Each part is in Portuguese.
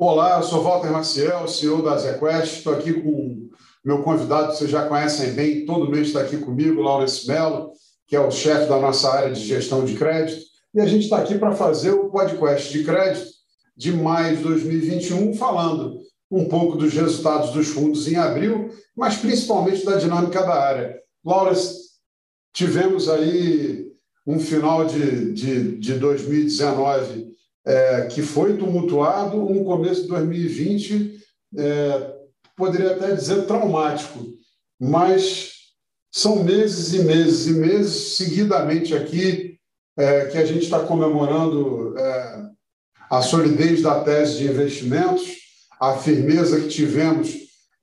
Olá, eu sou Walter Maciel, CEO da ZQuest. Estou aqui com meu convidado, vocês já conhecem bem, todo mês está aqui comigo, Laurence Mello, que é o chefe da nossa área de gestão de crédito. E a gente está aqui para fazer o podcast de crédito de maio de 2021, falando um pouco dos resultados dos fundos em abril, mas principalmente da dinâmica da área. Laurence, tivemos aí um final de, de, de 2019 é, que foi tumultuado, um começo de 2020, é, poderia até dizer traumático, mas são meses e meses e meses seguidamente aqui é, que a gente está comemorando é, a solidez da tese de investimentos, a firmeza que tivemos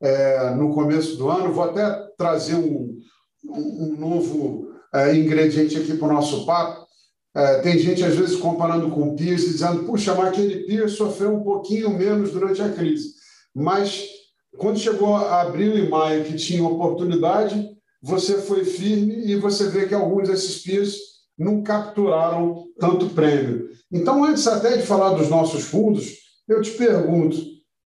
é, no começo do ano. Vou até trazer um, um novo é, ingrediente aqui para o nosso papo, é, tem gente, às vezes, comparando com o Pierce, dizendo, puxa, mas aquele Pierce sofreu um pouquinho menos durante a crise. Mas, quando chegou a abril e maio, que tinha oportunidade, você foi firme e você vê que alguns desses Pierce não capturaram tanto prêmio. Então, antes até de falar dos nossos fundos, eu te pergunto,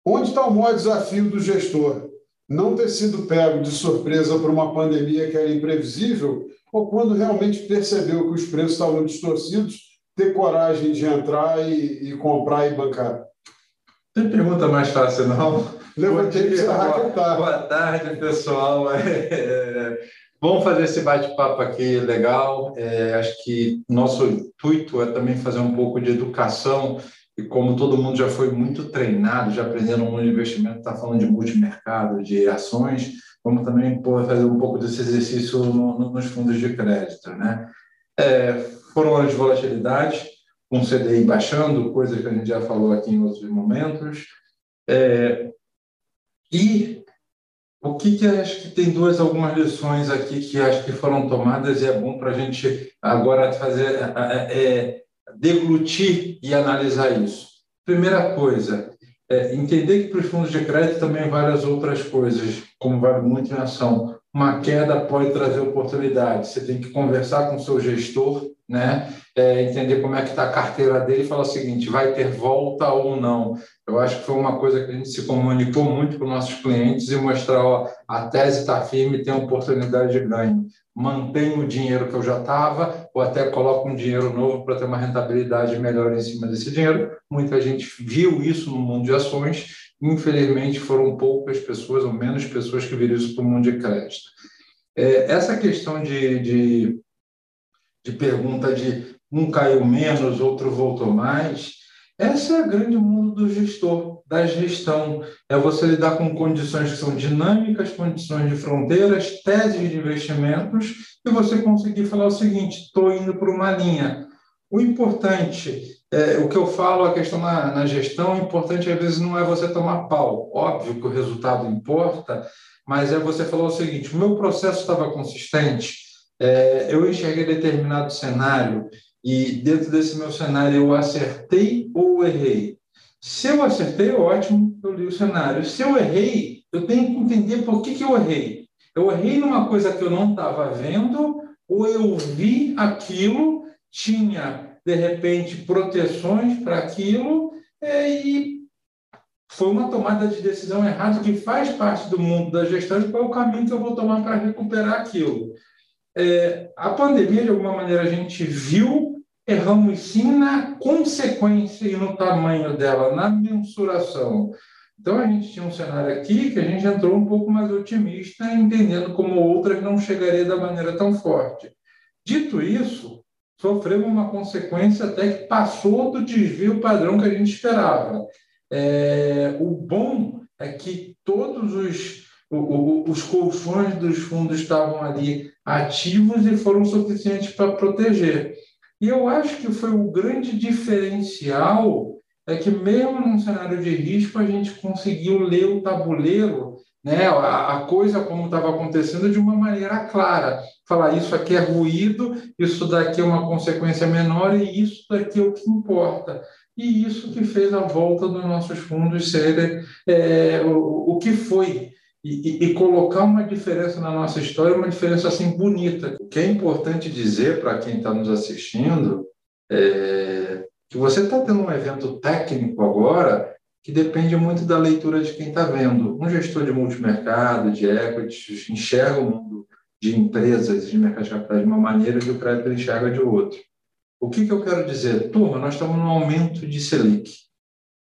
onde está o maior desafio do gestor? Não ter sido pego de surpresa por uma pandemia que era imprevisível ou quando realmente percebeu que os preços estavam distorcidos, ter coragem de entrar e, e comprar e bancar? Tem pergunta mais fácil, não? Levantei que boa, boa tarde, pessoal. É, vamos fazer esse bate-papo aqui legal. É, acho que nosso intuito é também fazer um pouco de educação e como todo mundo já foi muito treinado, já aprendendo no mundo de investimento, está falando de multimercado, de ações, vamos também fazer um pouco desse exercício no, no, nos fundos de crédito. Né? É, foram anos de volatilidade, com o CDI baixando, coisa que a gente já falou aqui em outros momentos. É, e o que, que acho que tem duas algumas lições aqui que acho que foram tomadas e é bom para a gente agora fazer é, é, deglutir e analisar isso. Primeira coisa, é, entender que para os fundos de crédito também várias outras coisas, como vale muito em ação. Uma queda pode trazer oportunidade. Você tem que conversar com o seu gestor, né? É, entender como é que está a carteira dele e falar o seguinte: vai ter volta ou não? Eu acho que foi uma coisa que a gente se comunicou muito com nossos clientes e mostrar: ó, a tese está firme, tem oportunidade de ganho mantenho o dinheiro que eu já estava, ou até coloco um dinheiro novo para ter uma rentabilidade melhor em cima desse dinheiro. Muita gente viu isso no mundo de ações, infelizmente foram poucas pessoas, ou menos pessoas que viram isso para o mundo de crédito. É, essa questão de, de, de pergunta de um caiu menos, outro voltou mais, essa é a grande mundo do gestor, da gestão. É você lidar com condições que são dinâmicas, condições de fronteiras, teses de investimentos, e você conseguir falar o seguinte: estou indo por uma linha. O importante, é, o que eu falo, a questão na, na gestão, o importante às vezes não é você tomar pau. Óbvio que o resultado importa, mas é você falar o seguinte: o meu processo estava consistente, é, eu enxerguei determinado cenário, e dentro desse meu cenário eu acertei ou errei? Se eu acertei, ótimo, eu li o cenário. Se eu errei, eu tenho que entender por que, que eu errei. Eu errei numa coisa que eu não estava vendo, ou eu vi aquilo, tinha, de repente, proteções para aquilo, é, e foi uma tomada de decisão errada que faz parte do mundo da gestão e qual é o caminho que eu vou tomar para recuperar aquilo. É, a pandemia, de alguma maneira, a gente viu erramos sim na consequência e no tamanho dela, na mensuração. Então, a gente tinha um cenário aqui que a gente entrou um pouco mais otimista, entendendo como outras não chegaria da maneira tão forte. Dito isso, sofremos uma consequência até que passou do desvio padrão que a gente esperava. É, o bom é que todos os, os colchões dos fundos estavam ali ativos e foram suficientes para proteger. E eu acho que foi o grande diferencial é que mesmo num cenário de risco a gente conseguiu ler o tabuleiro, né, a, a coisa como estava acontecendo de uma maneira clara, falar isso aqui é ruído, isso daqui é uma consequência menor e isso daqui é o que importa. E isso que fez a volta dos nossos fundos ser é, o, o que foi e, e, colocar uma diferença na nossa história, uma diferença assim bonita. O que é importante dizer para quem está nos assistindo é que você está tendo um evento técnico agora que depende muito da leitura de quem está vendo. Um gestor de multimercado, de equities, enxerga o mundo de empresas de mercado de capitais de uma maneira e o crédito enxerga de outro. O que, que eu quero dizer? Turma, nós estamos num aumento de Selic.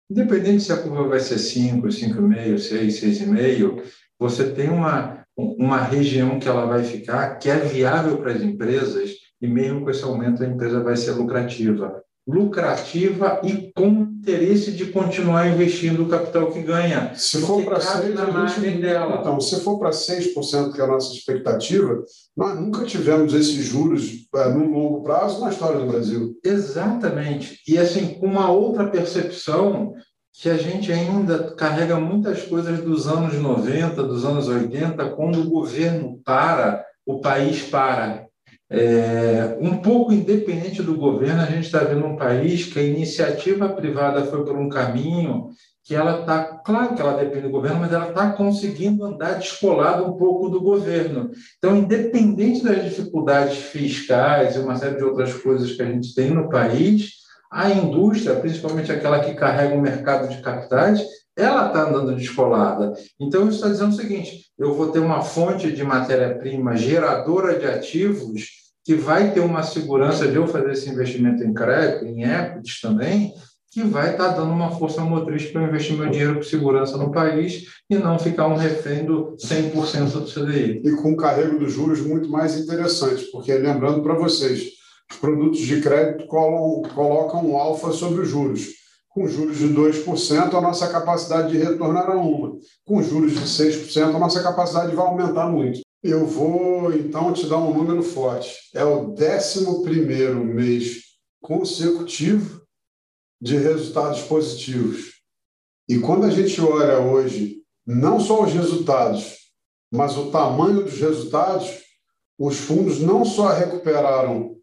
Independente se a curva vai ser 5, 5,5, 6, 6,5, você tem uma, uma região que ela vai ficar que é viável para as empresas e mesmo com esse aumento a empresa vai ser lucrativa lucrativa e com interesse de continuar investindo o capital que ganha. Se for para 6%, na margem dela. Então, se for para 6%, que é a nossa expectativa, nós nunca tivemos esses juros é, no longo prazo na história do Brasil. Exatamente. E assim, com uma outra percepção que a gente ainda carrega muitas coisas dos anos 90, dos anos 80, quando o governo para, o país para. É, um pouco independente do governo, a gente está vendo um país que a iniciativa privada foi por um caminho que ela está, claro que ela depende do governo, mas ela está conseguindo andar descolada um pouco do governo. Então, independente das dificuldades fiscais e uma série de outras coisas que a gente tem no país, a indústria, principalmente aquela que carrega o mercado de capitais, ela está andando descolada. Então, isso está dizendo o seguinte: eu vou ter uma fonte de matéria-prima geradora de ativos que vai ter uma segurança de eu fazer esse investimento em crédito, em equities também, que vai estar tá dando uma força motriz para eu investir meu dinheiro com segurança no país e não ficar um refém do 100% do CDI. E com um carrego dos juros muito mais interessante, porque lembrando para vocês, os produtos de crédito colocam um alfa sobre os juros. Com juros de 2%, a nossa capacidade de retorno era uma. Com juros de 6%, a nossa capacidade vai aumentar muito. Eu vou, então, te dar um número forte. É o 11 mês consecutivo de resultados positivos. E quando a gente olha hoje, não só os resultados, mas o tamanho dos resultados, os fundos não só recuperaram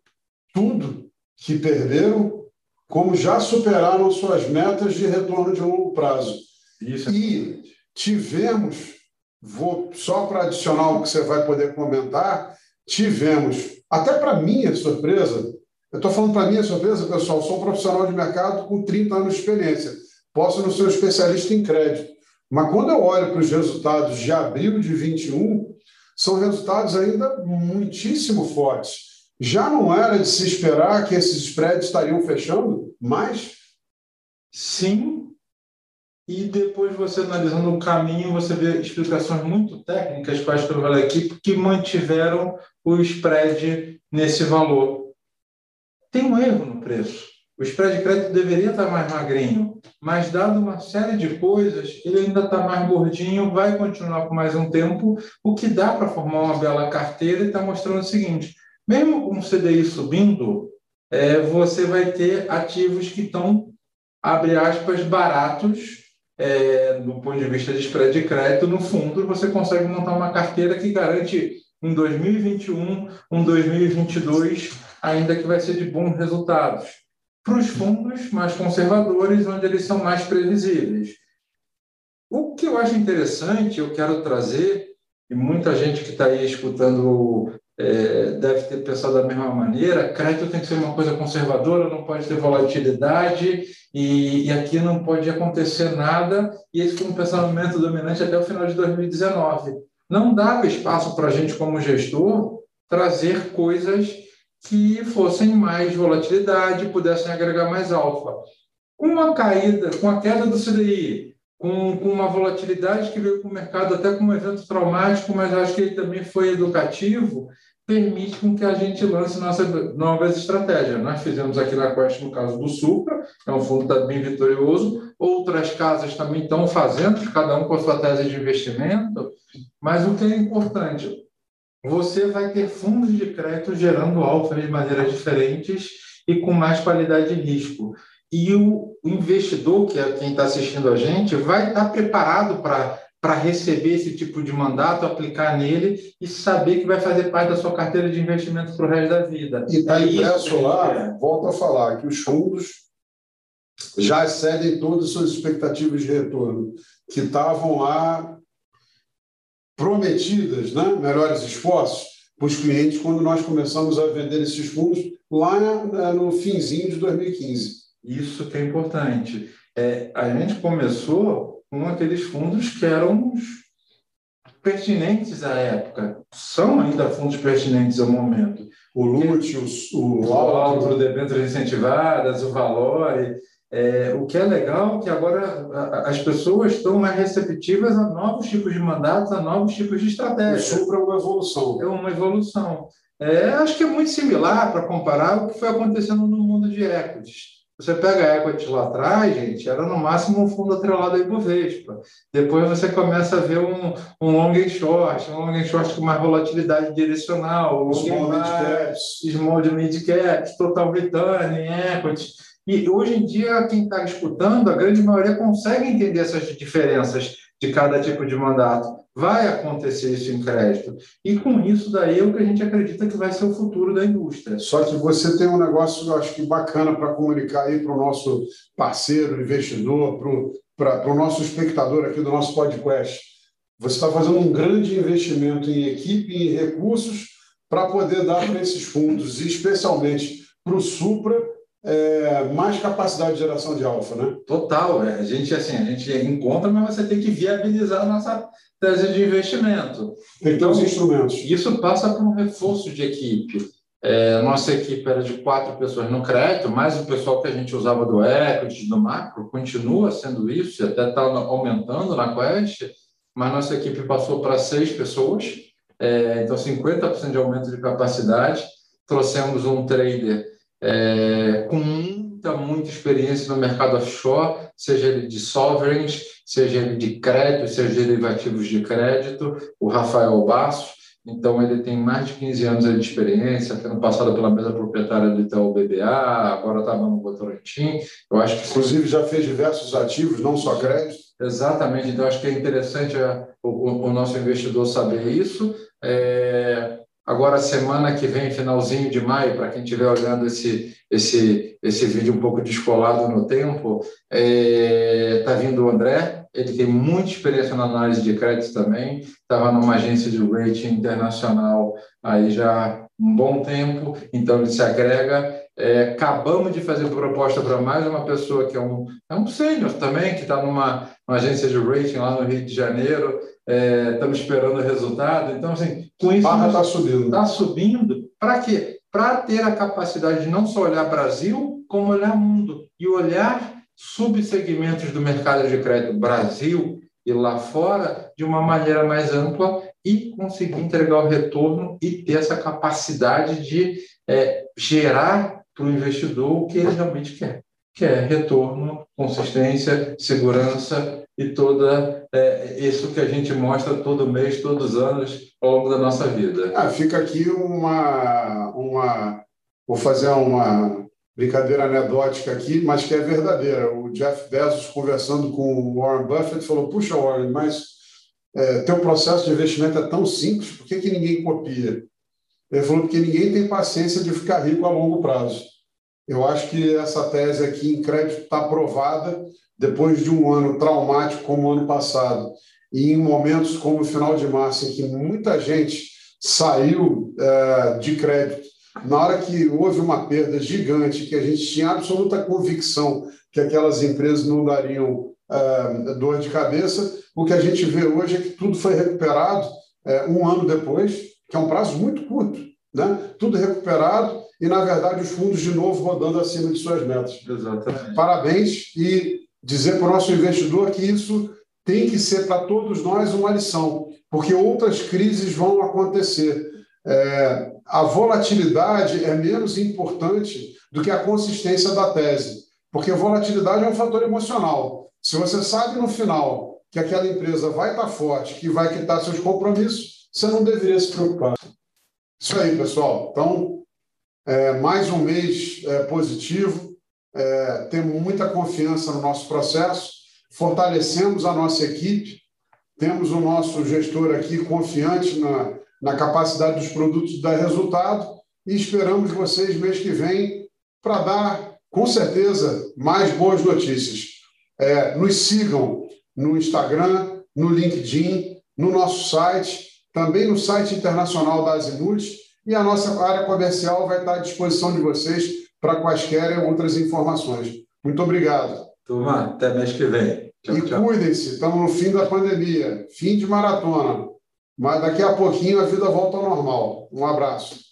tudo que perderam, como já superaram suas metas de retorno de longo prazo. Isso. E tivemos vou só para adicionar o que você vai poder comentar, tivemos, até para minha surpresa, eu estou falando para minha surpresa, pessoal, sou um profissional de mercado com 30 anos de experiência, posso não ser um especialista em crédito, mas quando eu olho para os resultados de abril de 21, são resultados ainda muitíssimo fortes. Já não era de se esperar que esses spreads estariam fechando mais? Sim, e depois você analisando o caminho, você vê explicações muito técnicas quais que eu falei aqui, que mantiveram o spread nesse valor. Tem um erro no preço. O spread de crédito deveria estar mais magrinho, mas dado uma série de coisas, ele ainda está mais gordinho, vai continuar por mais um tempo, o que dá para formar uma bela carteira e está mostrando o seguinte, mesmo com o CDI subindo, é, você vai ter ativos que estão, abre aspas, baratos, é, do ponto de vista de spread de crédito, no fundo, você consegue montar uma carteira que garante um 2021, um 2022, ainda que vai ser de bons resultados. Para os fundos mais conservadores, onde eles são mais previsíveis. O que eu acho interessante, eu quero trazer, e muita gente que está aí escutando é, deve ter pensado da mesma maneira, crédito tem que ser uma coisa conservadora, não pode ter volatilidade, e, e aqui não pode acontecer nada, e esse foi um pensamento dominante até o final de 2019. Não dava espaço para a gente, como gestor, trazer coisas que fossem mais volatilidade, pudessem agregar mais alfa. Com a caída, com a queda do CDI, com, com uma volatilidade que veio para o mercado até com um evento traumático, mas acho que ele também foi educativo, permite com que a gente lance nossas novas estratégias. Nós fizemos aqui na Quest no caso do Supra, é um fundo tá bem vitorioso, outras casas também estão fazendo, cada um com a sua tese de investimento, mas o que é importante, você vai ter fundos de crédito gerando alfa de maneiras diferentes e com mais qualidade de risco. E o investidor, que é quem está assistindo a gente, vai estar preparado para para receber esse tipo de mandato, aplicar nele e saber que vai fazer parte da sua carteira de investimento para o resto da vida. E está é impresso lá, é. volto a falar, que os fundos já excedem todas as suas expectativas de retorno, que estavam lá prometidas, né? melhores esforços, para os clientes quando nós começamos a vender esses fundos lá no finzinho de 2015. Isso que é importante. é, a gente começou com aqueles fundos que eram pertinentes à época. São ainda fundos pertinentes ao momento. O LUT, o, o, o Alto, debêntures incentivadas, o Valore. É, o que é legal é que agora as pessoas estão mais receptivas a novos tipos de mandatos, a novos tipos de estratégias. O Supra é uma evolução. É uma evolução. É, acho que é muito similar para comparar o que foi acontecendo no mundo de equities. Você pega a equity lá atrás, gente, era no máximo um fundo atrelado a Ibovespa. Depois você começa a ver um, um long and short, um long and short com mais volatilidade direcional, small mid caps, small mid caps, total return, equity. E hoje em dia, quem está escutando, a grande maioria consegue entender essas diferenças de cada tipo de mandato. Vai acontecer isso em crédito. E com isso daí é o que a gente acredita que vai ser o futuro da indústria. Só que você tem um negócio, acho que bacana para comunicar aí para o nosso parceiro, investidor, para o nosso espectador aqui do nosso podcast. Você está fazendo um grande investimento em equipe e em recursos para poder dar para esses fundos, especialmente para o Supra, é, mais capacidade de geração de alfa, né? Total. É. A gente assim, a gente encontra, mas você tem que viabilizar a nossa tese de investimento. Tem então, os instrumentos. Isso passa por um reforço de equipe. É, nossa equipe era de quatro pessoas no crédito, mais o pessoal que a gente usava do equity, do macro, continua sendo isso, e até está aumentando na Quest, mas nossa equipe passou para seis pessoas, é, então 50% de aumento de capacidade. Trouxemos um trader é, com muita, muita experiência no mercado offshore, seja ele de sovereigns, seja ele de crédito, seja derivativos de crédito, o Rafael Basso. Então, ele tem mais de 15 anos de experiência, tendo passado pela mesa proprietária do Itaú BBA, agora está no Votorantim. Eu acho que Inclusive, já fez diversos ativos, não só crédito. Exatamente. Então, acho que é interessante a, o, o, nosso investidor saber isso. É, Agora, semana que vem, finalzinho de maio, para quem estiver olhando esse, esse, esse vídeo um pouco descolado no tempo, está é, tá vindo o André, ele tem muita experiência na análise de crédito também, estava numa agência de rating internacional aí já um bom tempo, então ele se agrega. É, acabamos de fazer proposta para mais uma pessoa que é um, é um sênior também, que está numa, numa agência de rating lá no Rio de Janeiro, é, estamos esperando o resultado. Então, assim, com isso. Barra está subindo. Está subindo. Para quê? Para ter a capacidade de não só olhar Brasil, como olhar mundo. E olhar subsegmentos do mercado de crédito Brasil e lá fora de uma maneira mais ampla e conseguir entregar o retorno e ter essa capacidade de é, gerar para o investidor o que ele realmente quer, que é retorno, consistência, segurança e toda é, isso que a gente mostra todo mês, todos os anos, ao longo da nossa vida. Ah, fica aqui uma, uma. Vou fazer uma brincadeira anedótica aqui, mas que é verdadeira. O Jeff Bezos, conversando com o Warren Buffett, falou: Puxa, Warren, mas é, teu processo de investimento é tão simples, por que, que ninguém copia? Ele falou: Porque ninguém tem paciência de ficar rico a longo prazo. Eu acho que essa tese aqui em crédito está aprovada depois de um ano traumático como o ano passado, e em momentos como o final de março, em que muita gente saiu uh, de crédito, na hora que houve uma perda gigante, que a gente tinha absoluta convicção que aquelas empresas não dariam uh, dor de cabeça, o que a gente vê hoje é que tudo foi recuperado uh, um ano depois, que é um prazo muito curto. Né? Tudo recuperado e, na verdade, os fundos de novo rodando acima de suas metas. Exatamente. Parabéns e dizer para o nosso investidor que isso tem que ser para todos nós uma lição, porque outras crises vão acontecer. É, a volatilidade é menos importante do que a consistência da tese, porque volatilidade é um fator emocional. Se você sabe no final que aquela empresa vai estar forte, que vai quitar seus compromissos, você não deveria se preocupar. Isso aí, pessoal. Então, é, mais um mês é, positivo é, temos muita confiança no nosso processo, fortalecemos a nossa equipe, temos o nosso gestor aqui confiante na, na capacidade dos produtos dar resultado e esperamos vocês mês que vem para dar, com certeza, mais boas notícias. É, nos sigam no Instagram, no LinkedIn, no nosso site, também no site internacional da Azimuth e a nossa área comercial vai estar à disposição de vocês para quaisquer outras informações. Muito obrigado. Turma, até mês que vem. Tchau, e cuidem-se, estamos no fim da pandemia, fim de maratona. Mas daqui a pouquinho a vida volta ao normal. Um abraço.